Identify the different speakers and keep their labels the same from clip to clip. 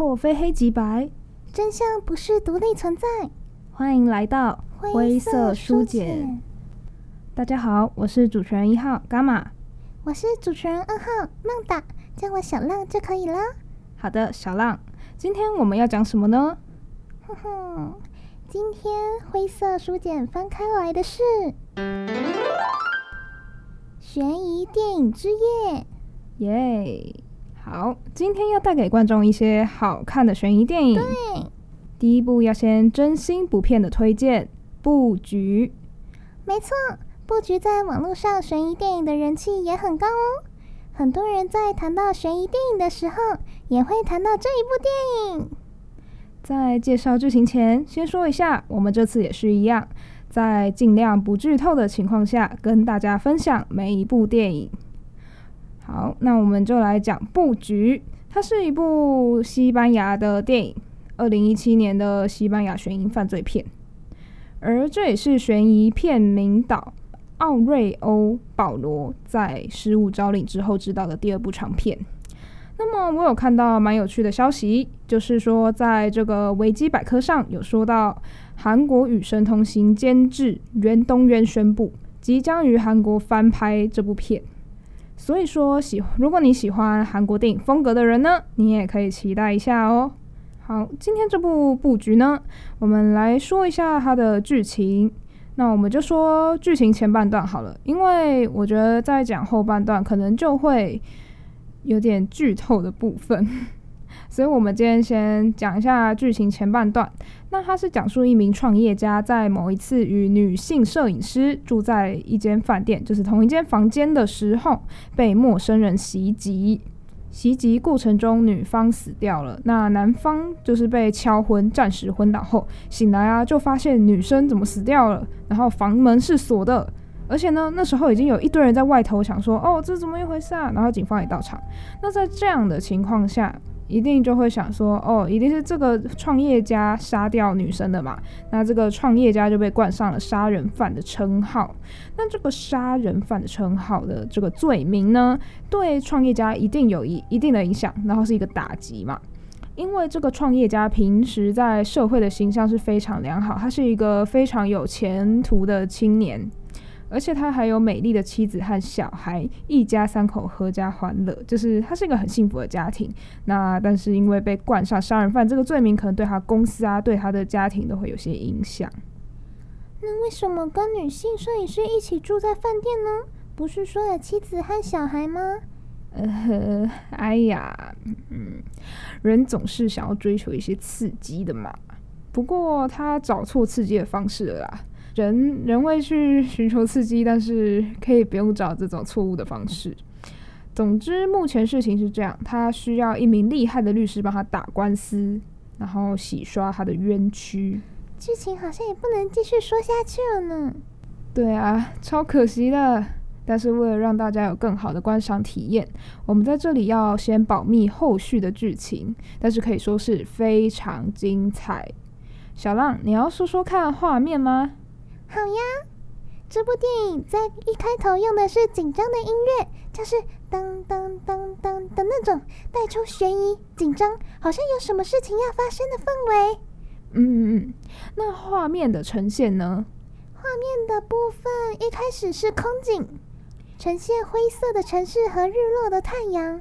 Speaker 1: 破非黑即白，
Speaker 2: 真相不是独立存在。
Speaker 1: 欢迎来到灰色书简。大家好，我是主持人一号伽马，
Speaker 2: 我是主持人二号浪达，叫我小浪就可以了。
Speaker 1: 好的，小浪，今天我们要讲什么呢？
Speaker 2: 哼哼，今天灰色书简翻开来的是悬疑电影之夜，
Speaker 1: 耶！好，今天要带给观众一些好看的悬疑电影。
Speaker 2: 对，
Speaker 1: 第一部要先真心不骗的推荐《布局》。
Speaker 2: 没错，《布局》在网络上悬疑电影的人气也很高哦。很多人在谈到悬疑电影的时候，也会谈到这一部电影。
Speaker 1: 在介绍剧情前，先说一下，我们这次也是一样，在尽量不剧透的情况下，跟大家分享每一部电影。好，那我们就来讲《布局》，它是一部西班牙的电影，二零一七年的西班牙悬疑犯罪片，而这也是悬疑片名导奥瑞欧·保罗在失物招领之后执导的第二部长片。那么我有看到蛮有趣的消息，就是说在这个维基百科上有说到，韩国与神同行监制袁东渊宣布，即将于韩国翻拍这部片。所以说，喜如果你喜欢韩国电影风格的人呢，你也可以期待一下哦。好，今天这部布局呢，我们来说一下它的剧情。那我们就说剧情前半段好了，因为我觉得再讲后半段可能就会有点剧透的部分。所以，我们今天先讲一下剧情前半段。那它是讲述一名创业家在某一次与女性摄影师住在一间饭店，就是同一间房间的时候，被陌生人袭击。袭击过程中，女方死掉了。那男方就是被敲昏，暂时昏倒后醒来啊，就发现女生怎么死掉了，然后房门是锁的，而且呢，那时候已经有一堆人在外头想说，哦，这怎么一回事啊？然后警方也到场。那在这样的情况下，一定就会想说，哦，一定是这个创业家杀掉女生的嘛？那这个创业家就被冠上了杀人犯的称号。那这个杀人犯的称号的这个罪名呢，对创业家一定有一一定的影响，然后是一个打击嘛。因为这个创业家平时在社会的形象是非常良好，他是一个非常有前途的青年。而且他还有美丽的妻子和小孩，一家三口合家欢乐，就是他是一个很幸福的家庭。那但是因为被冠上杀人犯这个罪名，可能对他公司啊，对他的家庭都会有些影响。
Speaker 2: 那为什么跟女性摄影师一起住在饭店呢？不是说有妻子和小孩吗？
Speaker 1: 呃，哎呀，嗯，人总是想要追求一些刺激的嘛。不过他找错刺激的方式了啦。人人为去寻求刺激，但是可以不用找这种错误的方式。总之，目前事情是这样，他需要一名厉害的律师帮他打官司，然后洗刷他的冤屈。
Speaker 2: 剧情好像也不能继续说下去了呢。
Speaker 1: 对啊，超可惜的。但是为了让大家有更好的观赏体验，我们在这里要先保密后续的剧情，但是可以说是非常精彩。小浪，你要说说看画面吗？
Speaker 2: 好呀，这部电影在一开头用的是紧张的音乐，就是当当当当的那种带出悬疑、紧张，好像有什么事情要发生的氛围。
Speaker 1: 嗯那画面的呈现呢？
Speaker 2: 画面的部分一开始是空景，呈现灰色的城市和日落的太阳，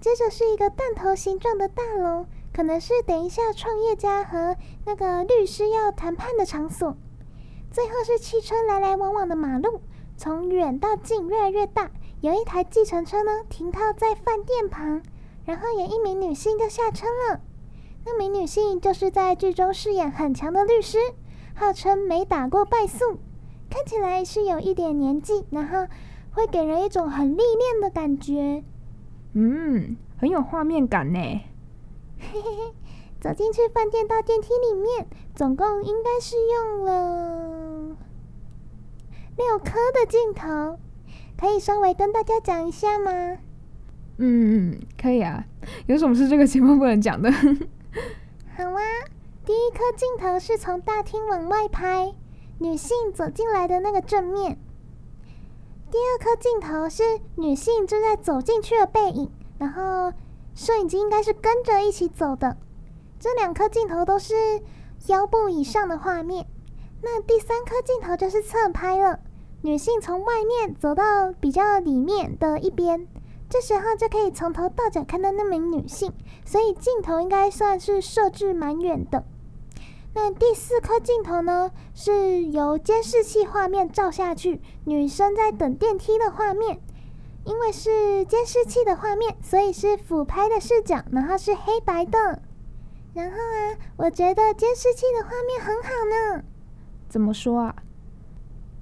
Speaker 2: 接着是一个弹头形状的大楼，可能是等一下创业家和那个律师要谈判的场所。最后是汽车来来往往的马路，从远到近越来越大。有一台计程车呢，停靠在饭店旁，然后有一名女性就下车了。那名女性就是在剧中饰演很强的律师，号称没打过败诉，看起来是有一点年纪，然后会给人一种很历练的感觉。
Speaker 1: 嗯，很有画面感呢。
Speaker 2: 嘿嘿嘿。走进去饭店，到电梯里面，总共应该是用了六颗的镜头，可以稍微跟大家讲一下吗？
Speaker 1: 嗯嗯，可以啊。有什么是这个节目不能讲的？
Speaker 2: 好啊，第一颗镜头是从大厅往外拍，女性走进来的那个正面。第二颗镜头是女性正在走进去的背影，然后摄影机应该是跟着一起走的。这两颗镜头都是腰部以上的画面。那第三颗镜头就是侧拍了，女性从外面走到比较里面的一边，这时候就可以从头到脚看到那名女性，所以镜头应该算是设置蛮远的。那第四颗镜头呢，是由监视器画面照下去，女生在等电梯的画面。因为是监视器的画面，所以是俯拍的视角，然后是黑白的。然后啊，我觉得监视器的画面很好呢。
Speaker 1: 怎么说啊？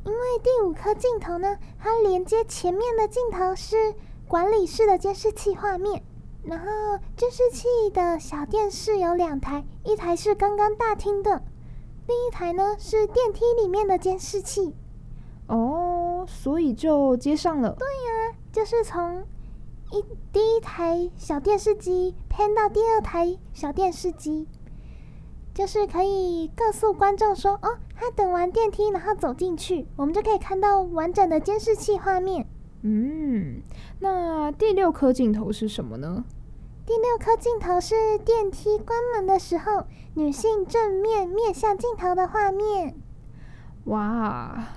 Speaker 2: 因为第五颗镜头呢，它连接前面的镜头是管理室的监视器画面。然后监视器的小电视有两台，一台是刚刚大厅的，另一台呢是电梯里面的监视器。
Speaker 1: 哦，所以就接上了。
Speaker 2: 对呀。就是从一第一台小电视机偏到第二台小电视机，就是可以告诉观众说：“哦，他等完电梯，然后走进去，我们就可以看到完整的监视器画面。”
Speaker 1: 嗯，那第六颗镜头是什么呢？
Speaker 2: 第六颗镜头是电梯关门的时候，女性正面面向镜头的画面。
Speaker 1: 哇，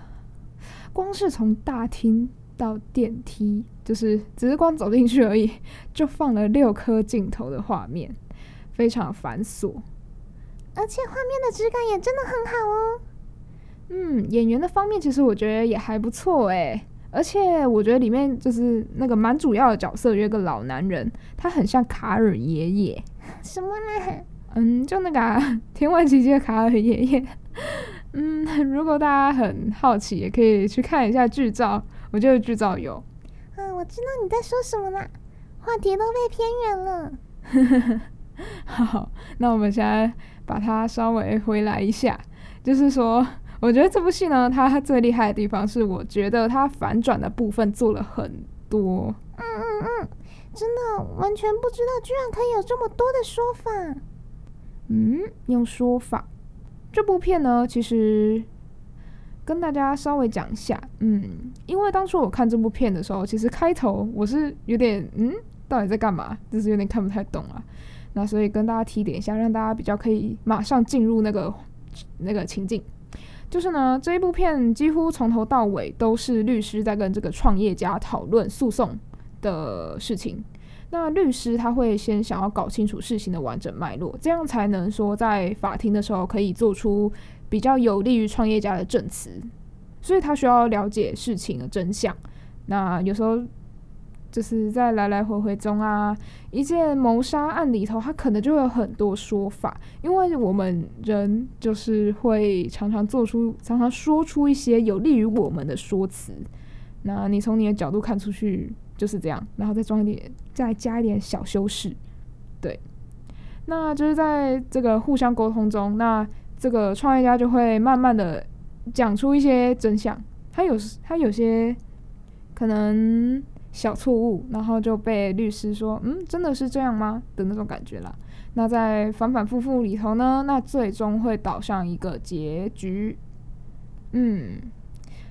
Speaker 1: 光是从大厅。到电梯，就是只是光走进去而已，就放了六颗镜头的画面，非常繁琐，
Speaker 2: 而且画面的质感也真的很好哦。
Speaker 1: 嗯，演员的方面其实我觉得也还不错哎，而且我觉得里面就是那个蛮主要的角色有一个老男人，他很像卡尔爷爷。
Speaker 2: 什么呢？
Speaker 1: 嗯，就那个、啊《天外奇迹》的卡尔爷爷。嗯，如果大家很好奇，也可以去看一下剧照。我觉得剧照有。
Speaker 2: 嗯，我知道你在说什么啦，话题都被偏远了。
Speaker 1: 好，那我们现在把它稍微回来一下，就是说，我觉得这部戏呢，它最厉害的地方是，我觉得它反转的部分做了很多。
Speaker 2: 嗯嗯嗯，真的完全不知道，居然可以有这么多的说法。
Speaker 1: 嗯，用说法。这部片呢，其实。跟大家稍微讲一下，嗯，因为当初我看这部片的时候，其实开头我是有点，嗯，到底在干嘛？就是有点看不太懂啊。那所以跟大家提点一下，让大家比较可以马上进入那个那个情境。就是呢，这一部片几乎从头到尾都是律师在跟这个创业家讨论诉讼的事情。那律师他会先想要搞清楚事情的完整脉络，这样才能说在法庭的时候可以做出。比较有利于创业家的证词，所以他需要了解事情的真相。那有时候就是在来来回回中啊，一件谋杀案里头，他可能就会有很多说法，因为我们人就是会常常做出、常常说出一些有利于我们的说辞。那你从你的角度看出去就是这样，然后再装一点，再加一点小修饰，对。那就是在这个互相沟通中，那。这个创业家就会慢慢的讲出一些真相，他有他有些可能小错误，然后就被律师说，嗯，真的是这样吗？的那种感觉啦。那在反反复复里头呢，那最终会导向一个结局。嗯，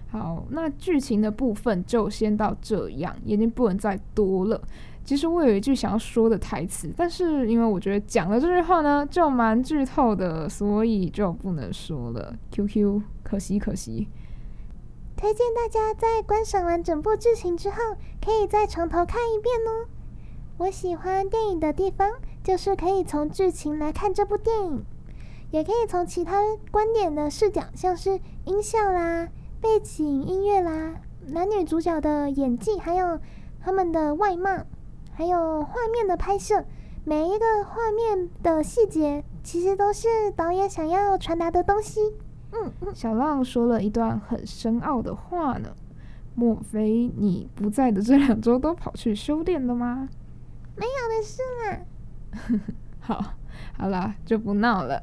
Speaker 1: 好，那剧情的部分就先到这样，已经不能再多了。其实我有一句想要说的台词，但是因为我觉得讲了这句话呢，就蛮剧透的，所以就不能说了。QQ，可惜可惜。
Speaker 2: 推荐大家在观赏完整部剧情之后，可以再从头看一遍哦。我喜欢电影的地方，就是可以从剧情来看这部电影，也可以从其他观点的视角，像是音效啦、背景音乐啦、男女主角的演技，还有他们的外貌。还有画面的拍摄，每一个画面的细节，其实都是导演想要传达的东西。嗯，
Speaker 1: 小浪说了一段很深奥的话呢。莫非你不在的这两周都跑去修炼了吗？
Speaker 2: 没有的事嘛。
Speaker 1: 好，好啦，就不闹了。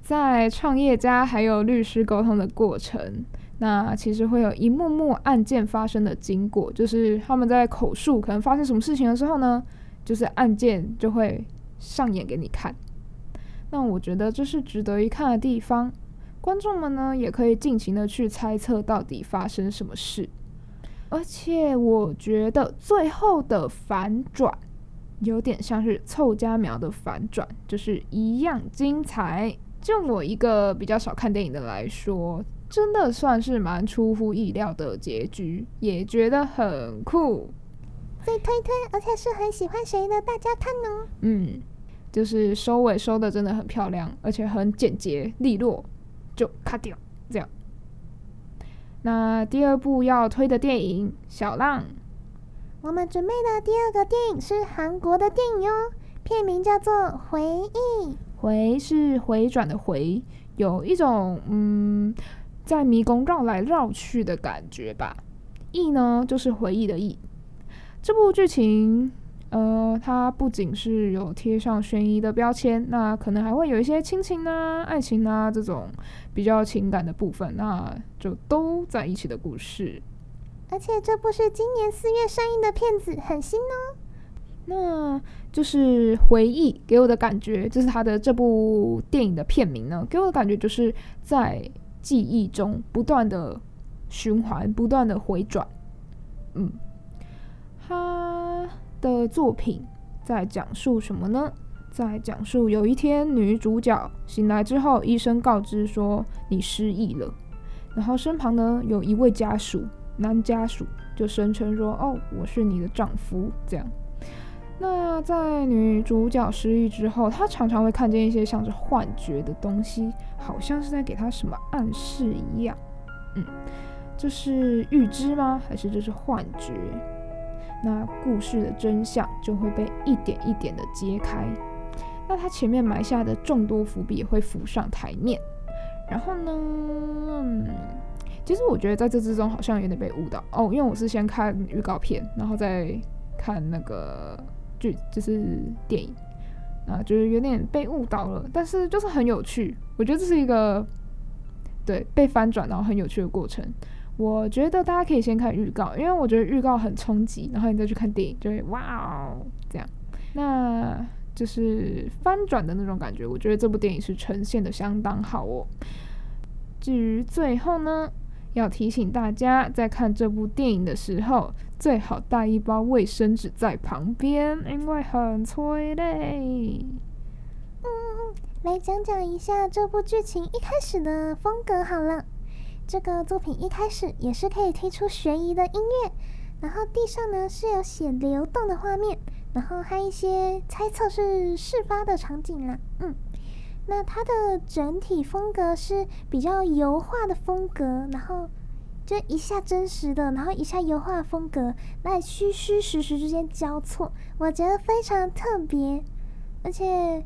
Speaker 1: 在创业家还有律师沟通的过程。那其实会有一幕幕案件发生的经过，就是他们在口述可能发生什么事情的时候呢，就是案件就会上演给你看。那我觉得这是值得一看的地方，观众们呢也可以尽情的去猜测到底发生什么事。而且我觉得最后的反转有点像是凑佳苗的反转，就是一样精彩。就我一个比较少看电影的来说，真的算是蛮出乎意料的结局，也觉得很酷。
Speaker 2: 最推推，而且是很喜欢谁的，大家看呢？
Speaker 1: 嗯，就是收尾收的真的很漂亮，而且很简洁利落，就卡掉这样。那第二部要推的电影《小浪》，
Speaker 2: 我们准备的第二个电影是韩国的电影哟，片名叫做《回忆》。
Speaker 1: 回是回转的回，有一种嗯，在迷宫绕来绕去的感觉吧。忆呢，就是回忆的忆。这部剧情，呃，它不仅是有贴上悬疑的标签，那可能还会有一些亲情啊、爱情啊这种比较情感的部分，那就都在一起的故事。
Speaker 2: 而且这部是今年四月上映的片子，很新哦。
Speaker 1: 那就是回忆给我的感觉，就是他的这部电影的片名呢，给我的感觉就是在记忆中不断的循环，不断的回转。嗯，他的作品在讲述什么呢？在讲述有一天女主角醒来之后，医生告知说你失忆了，然后身旁呢有一位家属，男家属就声称说：“哦，我是你的丈夫。”这样。那在女主角失忆之后，她常常会看见一些像是幻觉的东西，好像是在给她什么暗示一样。嗯，这是预知吗？还是这是幻觉？那故事的真相就会被一点一点的揭开。那他前面埋下的众多伏笔也会浮上台面。然后呢，嗯，其实我觉得在这之中好像有点被误导哦，因为我是先看预告片，然后再看那个。剧就是电影啊，就是有点被误导了，但是就是很有趣。我觉得这是一个对被翻转然后很有趣的过程。我觉得大家可以先看预告，因为我觉得预告很冲击，然后你再去看电影就会哇哦这样。那就是翻转的那种感觉，我觉得这部电影是呈现的相当好哦。至于最后呢，要提醒大家，在看这部电影的时候，最好带一包卫生纸在旁边，因为很催泪。
Speaker 2: 嗯，来讲讲一下这部剧情一开始的风格好了。这个作品一开始也是可以听出悬疑的音乐，然后地上呢是有血流动的画面，然后还有一些猜测是事发的场景啦。嗯。那它的整体风格是比较油画的风格，然后就一下真实的，然后一下油画风格，那虚虚实实之间交错，我觉得非常特别。而且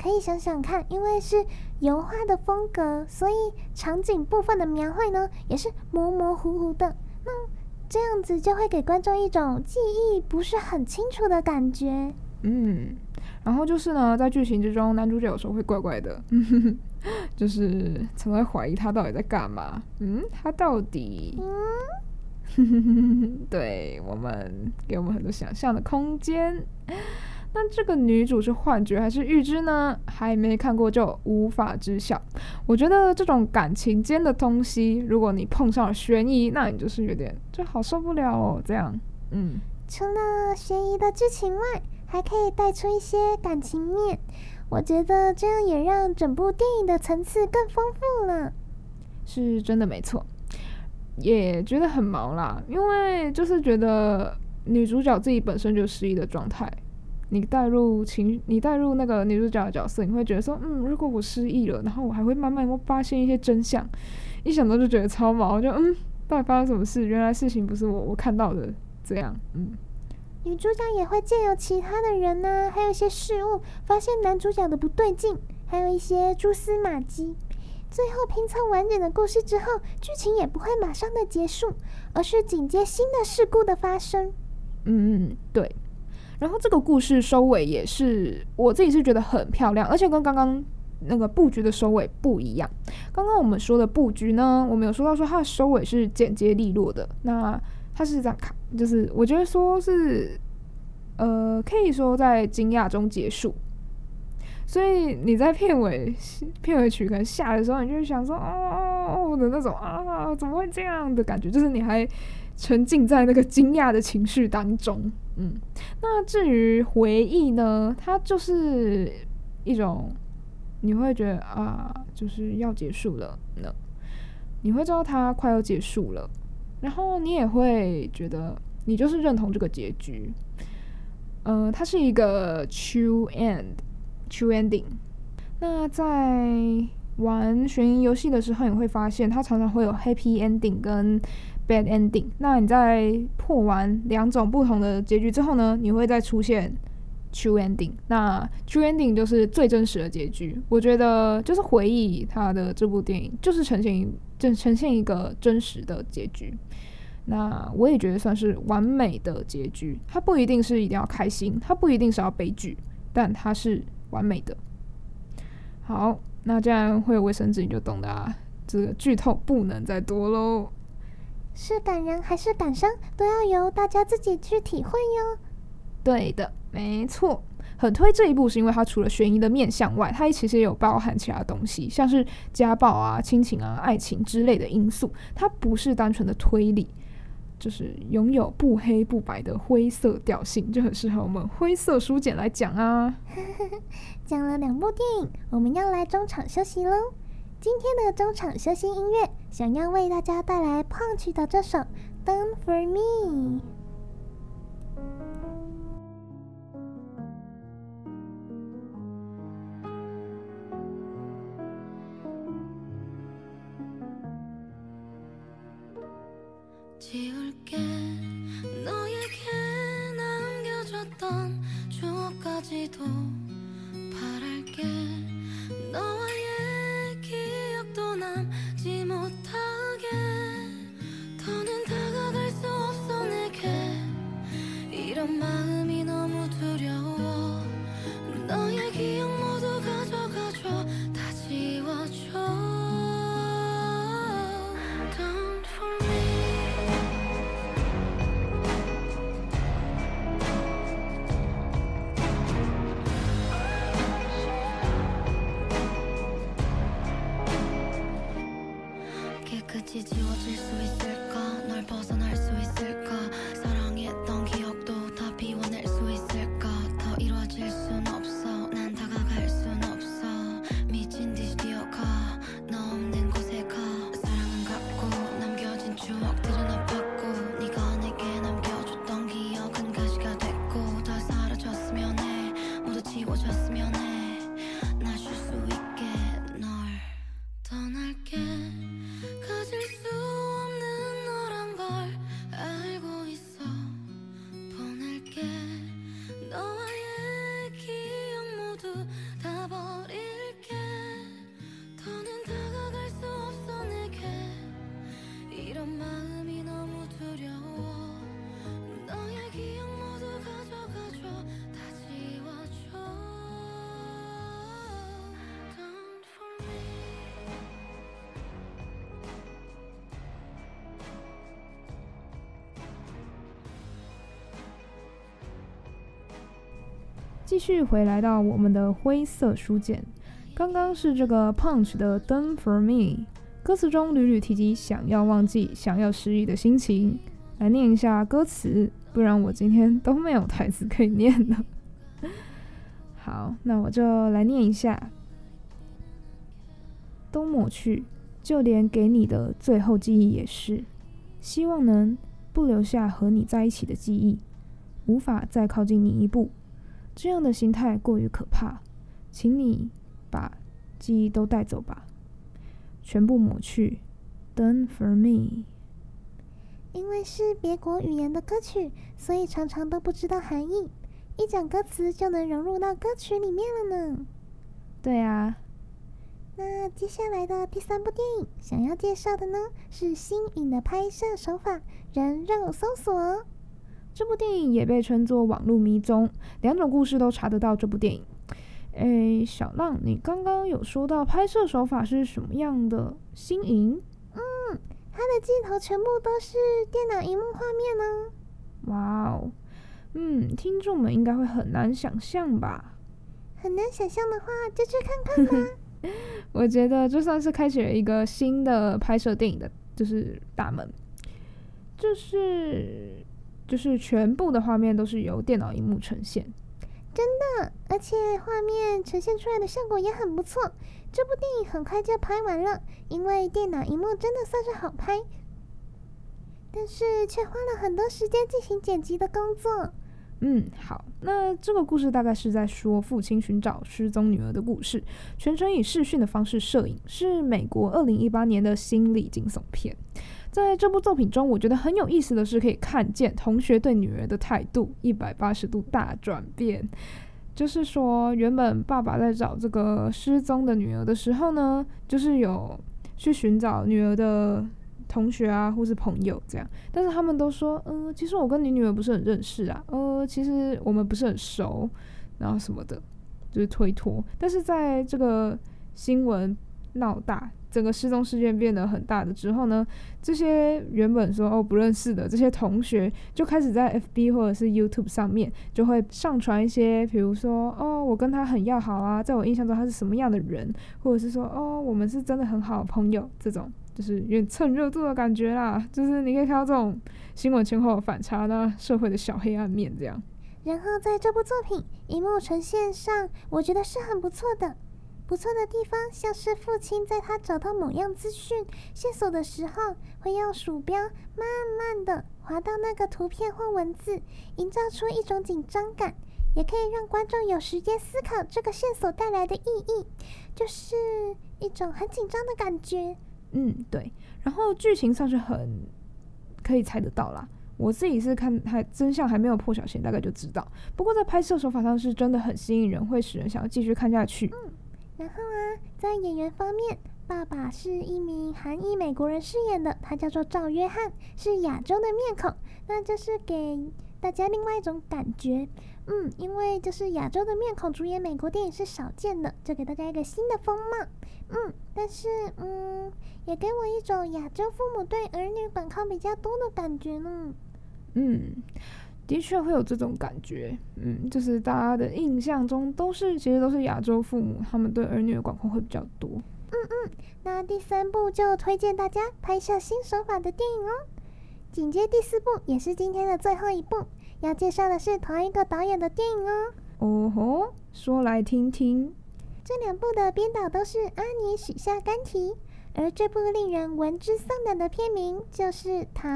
Speaker 2: 可以想想看，因为是油画的风格，所以场景部分的描绘呢也是模模糊糊的。那这样子就会给观众一种记忆不是很清楚的感觉。
Speaker 1: 嗯。然后就是呢，在剧情之中，男主角有时候会怪怪的，就是常常怀疑他到底在干嘛。嗯，他到底……嗯，对我们给我们很多想象的空间。那这个女主是幻觉还是预知呢？还没看过就无法知晓。我觉得这种感情间的东西，如果你碰上了悬疑，那你就是有点就好受不了哦。这样，嗯，
Speaker 2: 除了悬疑的剧情外。还可以带出一些感情面，我觉得这样也让整部电影的层次更丰富了。
Speaker 1: 是真的没错，也觉得很毛啦，因为就是觉得女主角自己本身就失忆的状态，你带入情，你带入那个女主角的角色，你会觉得说，嗯，如果我失忆了，然后我还会慢慢发现一些真相，一想到就觉得超毛，就嗯，到底发生什么事？原来事情不是我我看到的这样，嗯。
Speaker 2: 女主角也会借由其他的人呢、啊，还有一些事物，发现男主角的不对劲，还有一些蛛丝马迹。最后拼凑完整的故事之后，剧情也不会马上的结束，而是紧接新的事故的发生。
Speaker 1: 嗯，对。然后这个故事收尾也是我自己是觉得很漂亮，而且跟刚刚那个布局的收尾不一样。刚刚我们说的布局呢，我们有说到说它的收尾是简洁利落的。那它是这样看，就是我觉得说是，呃，可以说在惊讶中结束。所以你在片尾片尾曲可能下的时候，你就会想说，哦哦哦的那种啊，怎么会这样的感觉？就是你还沉浸在那个惊讶的情绪当中。嗯，那至于回忆呢，它就是一种你会觉得啊，就是要结束了呢，你会知道它快要结束了，然后你也会觉得你就是认同这个结局。嗯、呃，它是一个 true end，true ending。那在玩悬疑游戏的时候，你会发现它常常会有 happy ending 跟 bad ending，那你在破完两种不同的结局之后呢，你会再出现 true ending。那 true ending 就是最真实的结局。我觉得就是回忆它的这部电影，就是呈现一呈现一个真实的结局。那我也觉得算是完美的结局。它不一定是一定要开心，它不一定是要悲剧，但它是完美的。好，那这样会有卫生纸，你就懂的啊。这个剧透不能再多喽。
Speaker 3: 是感人还是感伤，都要由大家自己去体会哟。
Speaker 1: 对的，没错，很推这一部，是因为它除了悬疑的面向外，它其实也有包含其他东西，像是家暴啊、亲情啊、爱情之类的因素。它不是单纯的推理，就是拥有不黑不白的灰色调性，就很适合我们灰色书简来讲啊。
Speaker 3: 讲了两部电影，我们要来中场休息喽。今天的中场休息音乐，想要为大家带来 Punch 的这首《Done for Me》。
Speaker 1: 继续回来到我们的灰色书简，刚刚是这个 Punch 的 Done for Me，歌词中屡屡提及想要忘记、想要失忆的心情。来念一下歌词，不然我今天都没有台词可以念了。好，那我就来念一下：都抹去，就连给你的最后记忆也是，希望能不留下和你在一起的记忆，无法再靠近你一步。这样的心态过于可怕，请你把记忆都带走吧，全部抹去。Done for me。
Speaker 3: 因为是别国语言的歌曲，所以常常都不知道含义，一讲歌词就能融入到歌曲里面了呢。
Speaker 1: 对啊。
Speaker 3: 那接下来的第三部电影，想要介绍的呢，是新颖的拍摄手法——人肉搜索。
Speaker 1: 这部电影也被称作网络迷踪，两种故事都查得到这部电影。诶，小浪，你刚刚有说到拍摄手法是什么样的？新颖？
Speaker 3: 嗯，它的镜头全部都是电脑荧幕画面呢。
Speaker 1: 哇哦，嗯，听众们应该会很难想象吧？
Speaker 3: 很难想象的话，就去看看吧。
Speaker 1: 我觉得这算是开启了一个新的拍摄电影的，就是大门，就是。就是全部的画面都是由电脑荧幕呈现。
Speaker 2: 真的，而且画面呈现出来的效果也很不错。这部电影很快就拍完了，因为电脑荧幕真的算是好拍，但是却花了很多时间进行剪辑的工作。
Speaker 1: 嗯，好，那这个故事大概是在说父亲寻找失踪女儿的故事，全程以视讯的方式摄影，是美国二零一八年的心理惊悚片。在这部作品中，我觉得很有意思的是，可以看见同学对女儿的态度一百八十度大转变。就是说，原本爸爸在找这个失踪的女儿的时候呢，就是有去寻找女儿的同学啊，或是朋友这样，但是他们都说，嗯、其实我跟你女儿不是很认识啊，呃，其实我们不是很熟，然后什么的，就是推脱。但是在这个新闻闹大。整个失踪事件变得很大的之后呢，这些原本说哦不认识的这些同学就开始在 FB 或者是 YouTube 上面就会上传一些，比如说哦我跟他很要好啊，在我印象中他是什么样的人，或者是说哦我们是真的很好的朋友，这种就是有点蹭热度的感觉啦。就是你可以看到这种新闻前后反差呢，社会的小黑暗面这样。
Speaker 2: 然后在这部作品荧幕呈现上，我觉得是很不错的。不错的地方，像是父亲在他找到某样资讯线索的时候，会用鼠标慢慢的滑到那个图片或文字，营造出一种紧张感，也可以让观众有时间思考这个线索带来的意义，就是一种很紧张的感觉。
Speaker 1: 嗯，对。然后剧情上是很可以猜得到啦，我自己是看还真相还没有破晓前，大概就知道。不过在拍摄手法上是真的很吸引人，会使人想要继续看下去。
Speaker 2: 嗯。然后啊，在演员方面，爸爸是一名韩裔美国人饰演的，他叫做赵约翰，是亚洲的面孔，那就是给大家另外一种感觉，嗯，因为就是亚洲的面孔主演美国电影是少见的，就给大家一个新的风貌，嗯，但是嗯，也给我一种亚洲父母对儿女管控比较多的感觉呢，
Speaker 1: 嗯。的确会有这种感觉，嗯，就是大家的印象中都是，其实都是亚洲父母，他们对儿女的管控会比较多。
Speaker 2: 嗯嗯，那第三部就推荐大家拍摄新手法的电影哦。紧接第四部也是今天的最后一部，要介绍的是同一个导演的电影哦。
Speaker 1: 哦吼，说来听听。
Speaker 2: 这两部的编导都是阿尼许下甘提，而这部令人闻之丧胆的片名就是《逃》。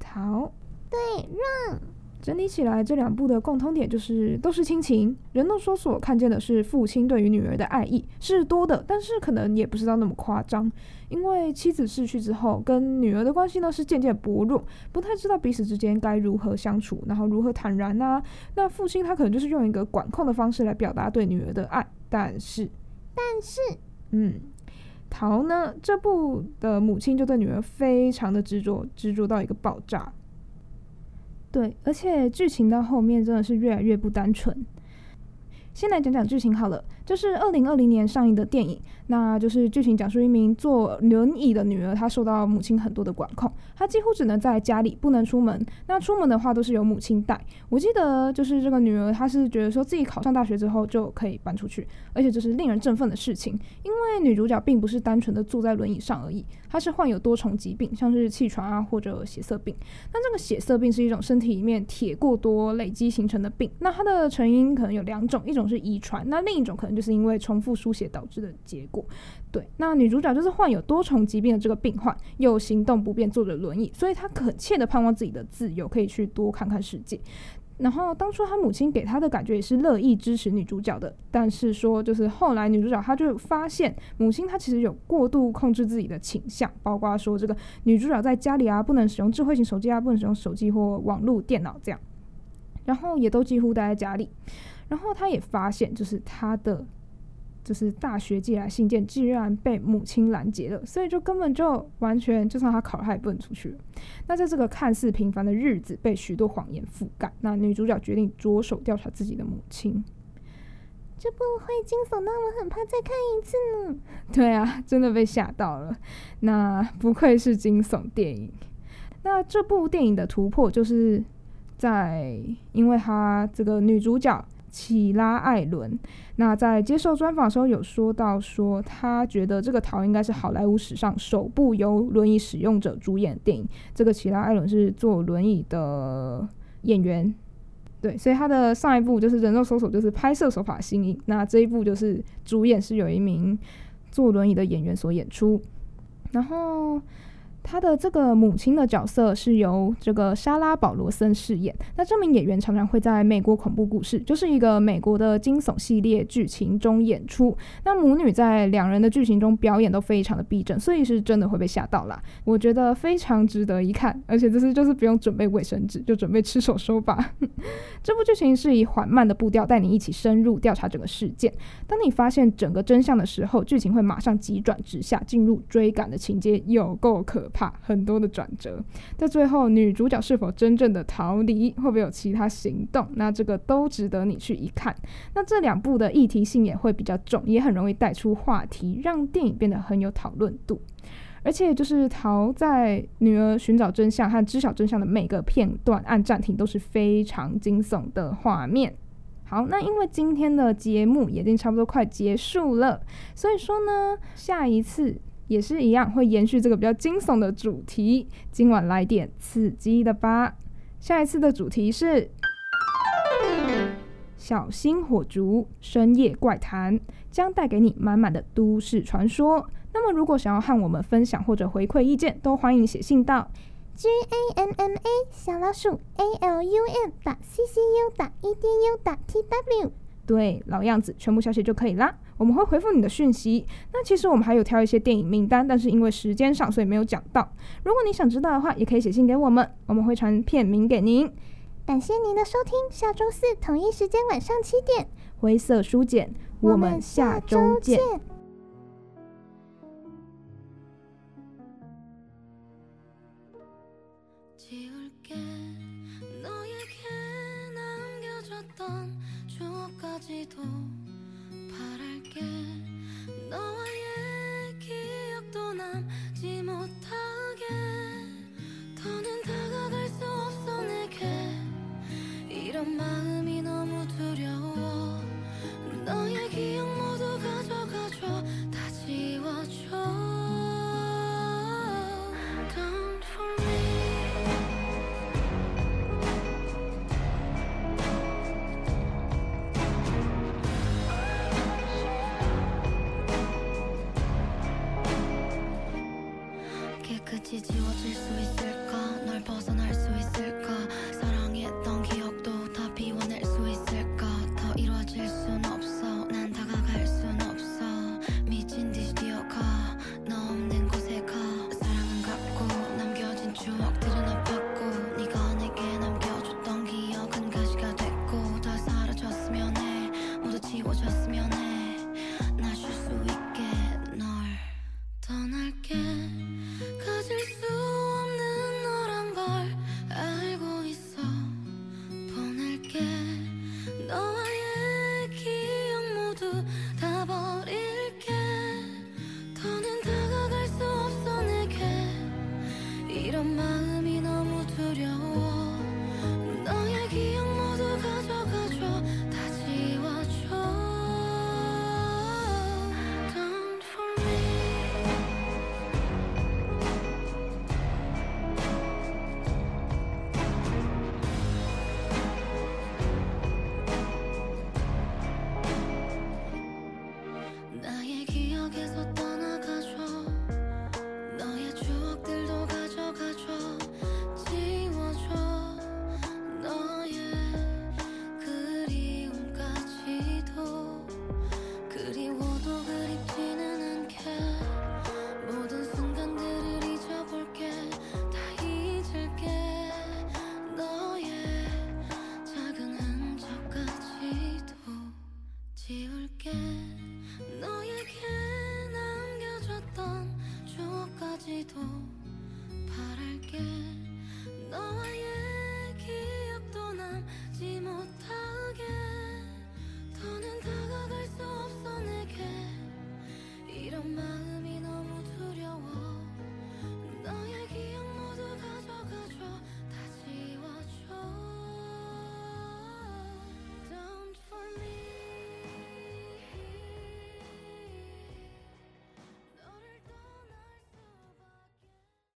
Speaker 1: 逃。
Speaker 2: 对，Run。
Speaker 1: 整理起来，这两部的共通点就是都是亲情。人都说所看见的是父亲对于女儿的爱意是多的，但是可能也不知道那么夸张。因为妻子逝去之后，跟女儿的关系呢是渐渐薄弱，不太知道彼此之间该如何相处，然后如何坦然啊。那父亲他可能就是用一个管控的方式来表达对女儿的爱，但是，
Speaker 2: 但是，
Speaker 1: 嗯，桃呢，这部的母亲就对女儿非常的执着，执着到一个爆炸。对，而且剧情到后面真的是越来越不单纯。先来讲讲剧情好了，就是二零二零年上映的电影，那就是剧情讲述一名坐轮椅的女儿，她受到母亲很多的管控，她几乎只能在家里，不能出门。那出门的话都是由母亲带。我记得就是这个女儿，她是觉得说自己考上大学之后就可以搬出去，而且这是令人振奋的事情，因为女主角并不是单纯的坐在轮椅上而已，她是患有多重疾病，像是气喘啊或者血色病。那这个血色病是一种身体里面铁过多累积形成的病，那它的成因可能有两种，一种是遗传，那另一种可能就是因为重复书写导致的结果。对，那女主角就是患有多重疾病的这个病患，又行动不便，坐着轮椅，所以她恳切的盼望自己的自由，可以去多看看世界。然后当初她母亲给她的感觉也是乐意支持女主角的，但是说就是后来女主角她就发现母亲她其实有过度控制自己的倾向，包括说这个女主角在家里啊不能使用智慧型手机啊，不能使用手机或网络电脑这样，然后也都几乎待在家里。然后他也发现，就是他的就是大学寄来信件，竟然被母亲拦截了，所以就根本就完全，就算他考了，他也不能出去了。那在这个看似平凡的日子，被许多谎言覆盖，那女主角决定着手调查自己的母亲。
Speaker 2: 这部会惊悚到我很怕再看一次呢。
Speaker 1: 对啊，真的被吓到了。那不愧是惊悚电影。那这部电影的突破就是在，因为他这个女主角。奇拉艾伦。那在接受专访的时候有说到说，他觉得这个桃应该是好莱坞史上首部由轮椅使用者主演的电影。这个奇拉艾伦是坐轮椅的演员。对，所以他的上一部就是《人肉搜索》，就是拍摄手法新颖。那这一部就是主演是有一名坐轮椅的演员所演出，然后。他的这个母亲的角色是由这个莎拉·保罗森饰演。那这名演员常常会在美国恐怖故事，就是一个美国的惊悚系列剧情中演出。那母女在两人的剧情中表演都非常的逼真，所以是真的会被吓到啦。我觉得非常值得一看，而且这次就是不用准备卫生纸，就准备吃手手吧。这部剧情是以缓慢的步调带你一起深入调查整个事件。当你发现整个真相的时候，剧情会马上急转直下，进入追赶的情节，有够可怕。很多的转折，在最后女主角是否真正的逃离，会不会有其他行动？那这个都值得你去一看。那这两部的议题性也会比较重，也很容易带出话题，让电影变得很有讨论度。而且就是逃在女儿寻找真相和知晓真相的每个片段按暂停都是非常惊悚的画面。好，那因为今天的节目已经差不多快结束了，所以说呢，下一次。也是一样，会延续这个比较惊悚的主题。今晚来点刺激的吧。下一次的主题是小心火烛深夜怪谈，将带给你满满的都市传说。那么，如果想要和我们分享或者回馈意见，都欢迎写信到
Speaker 2: g a m m a 小老鼠 a l u m 打 c c u 打 e d u 打 t w。
Speaker 1: 对，老样子，全部小写就可以啦。我们会回复你的讯息。那其实我们还有挑一些电影名单，但是因为时间上，所以没有讲到。如果你想知道的话，也可以写信给我们，我们会传片名给您。
Speaker 2: 感谢您的收听，下周四同一时间晚上七点，
Speaker 1: 灰色书简，我们下周见。我觉